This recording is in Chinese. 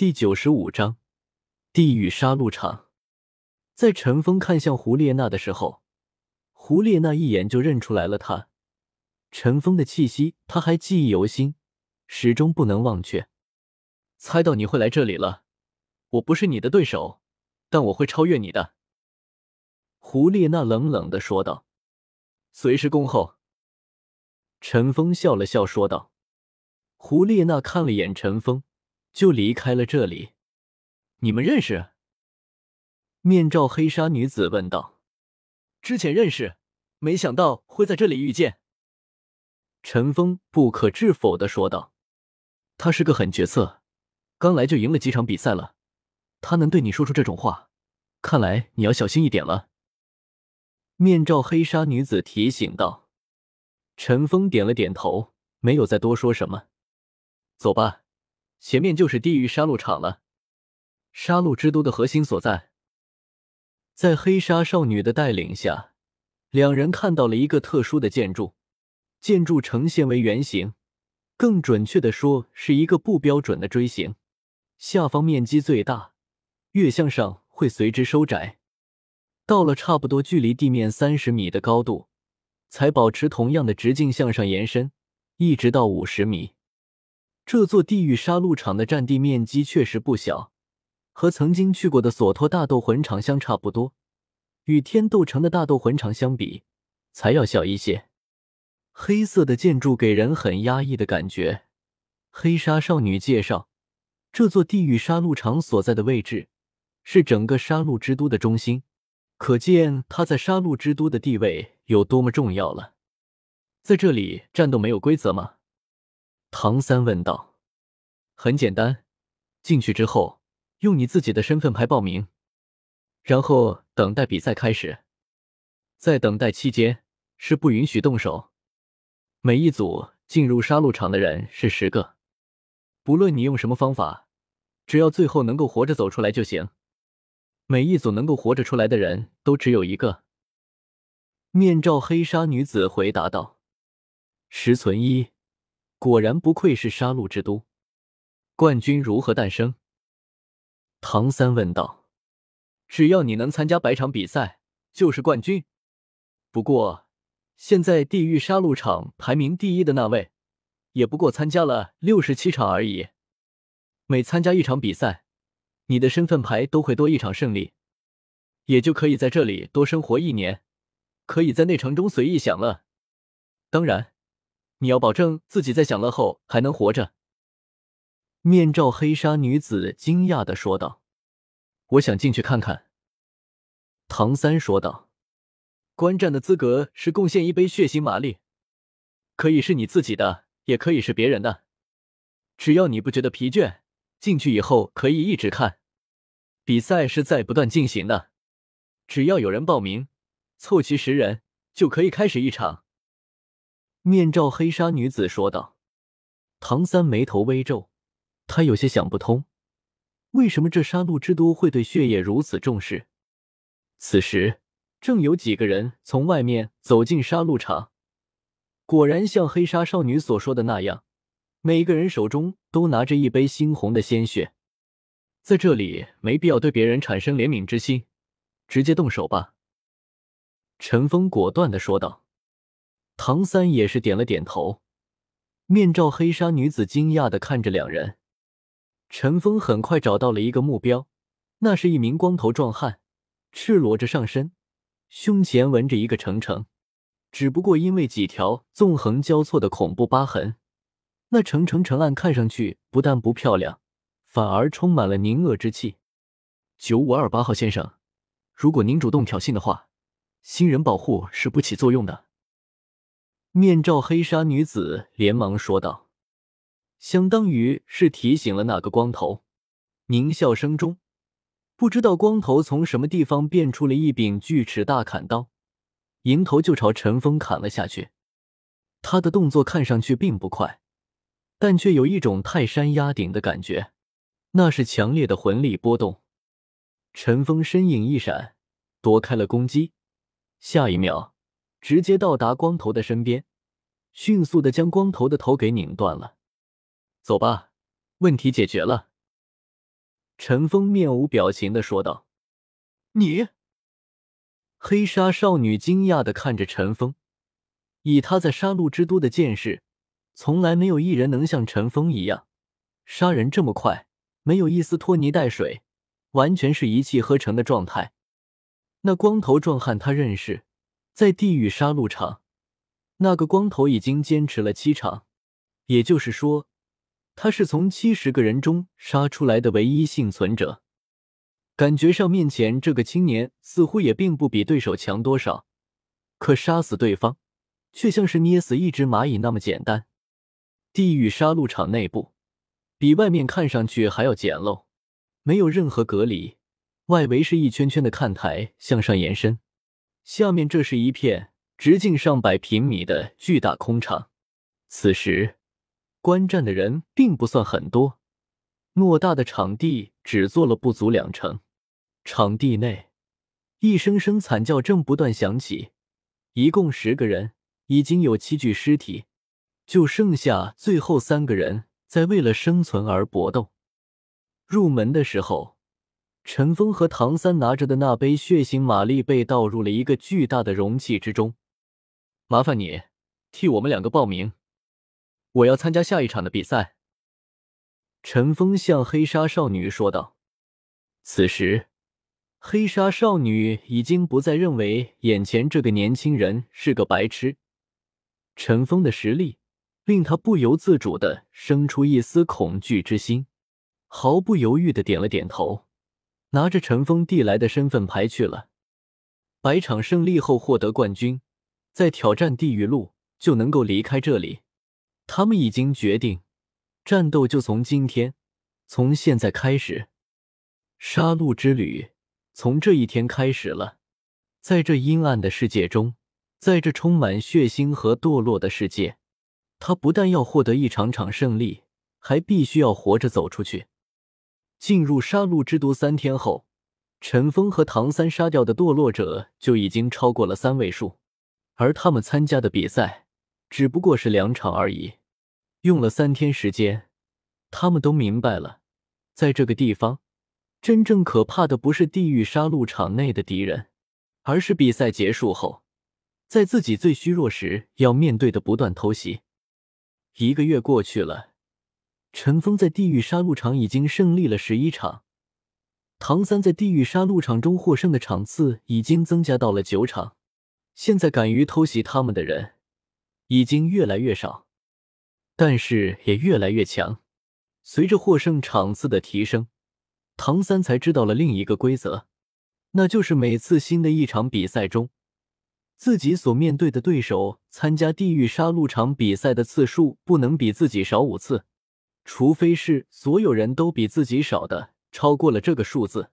第九十五章地狱杀戮场。在陈峰看向胡列娜的时候，胡列娜一眼就认出来了他。陈峰的气息，他还记忆犹新，始终不能忘却。猜到你会来这里了，我不是你的对手，但我会超越你的。胡列娜冷冷的说道：“随时恭候。”陈峰笑了笑说道。胡列娜看了眼陈峰。就离开了这里。你们认识？面罩黑纱女子问道。之前认识，没想到会在这里遇见。陈峰不可置否的说道。他是个狠角色，刚来就赢了几场比赛了。他能对你说出这种话，看来你要小心一点了。面罩黑纱女子提醒道。陈峰点了点头，没有再多说什么。走吧。前面就是地狱杀戮场了，杀戮之都的核心所在。在黑纱少女的带领下，两人看到了一个特殊的建筑，建筑呈现为圆形，更准确的说是一个不标准的锥形。下方面积最大，越向上会随之收窄，到了差不多距离地面三十米的高度，才保持同样的直径向上延伸，一直到五十米。这座地狱杀戮场的占地面积确实不小，和曾经去过的索托大斗魂场相差不多，与天斗城的大斗魂场相比，才要小一些。黑色的建筑给人很压抑的感觉。黑纱少女介绍，这座地狱杀戮场所在的位置是整个杀戮之都的中心，可见它在杀戮之都的地位有多么重要了。在这里战斗没有规则吗？唐三问道：“很简单，进去之后用你自己的身份牌报名，然后等待比赛开始。在等待期间是不允许动手。每一组进入杀戮场的人是十个，不论你用什么方法，只要最后能够活着走出来就行。每一组能够活着出来的人都只有一个。”面罩黑纱女子回答道：“十存一。”果然不愧是杀戮之都，冠军如何诞生？唐三问道。只要你能参加百场比赛，就是冠军。不过，现在地狱杀戮场排名第一的那位，也不过参加了六十七场而已。每参加一场比赛，你的身份牌都会多一场胜利，也就可以在这里多生活一年，可以在内城中随意享乐。当然。你要保证自己在享乐后还能活着。”面罩黑纱女子惊讶的说道。“我想进去看看。”唐三说道。“观战的资格是贡献一杯血腥玛丽，可以是你自己的，也可以是别人的。只要你不觉得疲倦，进去以后可以一直看。比赛是在不断进行的，只要有人报名，凑齐十人就可以开始一场。”面罩黑纱女子说道：“唐三眉头微皱，他有些想不通，为什么这杀戮之都会对血液如此重视。”此时，正有几个人从外面走进杀戮场，果然像黑纱少女所说的那样，每个人手中都拿着一杯猩红的鲜血。在这里，没必要对别人产生怜悯之心，直接动手吧。”陈峰果断的说道。唐三也是点了点头，面罩黑纱女子惊讶的看着两人。陈峰很快找到了一个目标，那是一名光头壮汉，赤裸着上身，胸前纹着一个橙橙，只不过因为几条纵横交错的恐怖疤痕，那橙橙橙暗看上去不但不漂亮，反而充满了凝恶之气。九五二八号先生，如果您主动挑衅的话，新人保护是不起作用的。面罩黑纱女子连忙说道，相当于是提醒了那个光头。狞笑声中，不知道光头从什么地方变出了一柄锯齿大砍刀，迎头就朝陈峰砍了下去。他的动作看上去并不快，但却有一种泰山压顶的感觉，那是强烈的魂力波动。陈峰身影一闪，躲开了攻击，下一秒。直接到达光头的身边，迅速的将光头的头给拧断了。走吧，问题解决了。陈峰面无表情的说道：“你。”黑纱少女惊讶的看着陈峰，以她在杀戮之都的见识，从来没有一人能像陈峰一样杀人这么快，没有一丝拖泥带水，完全是一气呵成的状态。那光头壮汉他认识，在地狱杀戮场，那个光头已经坚持了七场，也就是说，他是从七十个人中杀出来的唯一幸存者。感觉上，面前这个青年似乎也并不比对手强多少，可杀死对方，却像是捏死一只蚂蚁那么简单。地狱杀戮场内部比外面看上去还要简陋，没有任何隔离，外围是一圈圈的看台向上延伸，下面这是一片直径上百平米的巨大空场。此时，观战的人并不算很多，偌大的场地只坐了不足两成。场地内，一声声惨叫正不断响起。一共十个人，已经有七具尸体，就剩下最后三个人在为了生存而搏斗。入门的时候，陈峰和唐三拿着的那杯血腥玛丽被倒入了一个巨大的容器之中。麻烦你替我们两个报名，我要参加下一场的比赛。陈峰向黑纱少女说道。此时。黑纱少女已经不再认为眼前这个年轻人是个白痴，陈峰的实力令他不由自主的生出一丝恐惧之心，毫不犹豫的点了点头，拿着陈峰递来的身份牌去了。百场胜利后获得冠军，再挑战地狱路就能够离开这里。他们已经决定，战斗就从今天，从现在开始，杀戮之旅。从这一天开始了，在这阴暗的世界中，在这充满血腥和堕落的世界，他不但要获得一场场胜利，还必须要活着走出去。进入杀戮之都三天后，陈峰和唐三杀掉的堕落者就已经超过了三位数，而他们参加的比赛只不过是两场而已。用了三天时间，他们都明白了，在这个地方。真正可怕的不是地狱杀戮场内的敌人，而是比赛结束后，在自己最虚弱时要面对的不断偷袭。一个月过去了，陈峰在地狱杀戮场已经胜利了十一场，唐三在地狱杀戮场中获胜的场次已经增加到了九场。现在敢于偷袭他们的人已经越来越少，但是也越来越强。随着获胜场次的提升。唐三才知道了另一个规则，那就是每次新的一场比赛中，自己所面对的对手参加地狱杀戮场比赛的次数不能比自己少五次，除非是所有人都比自己少的超过了这个数字，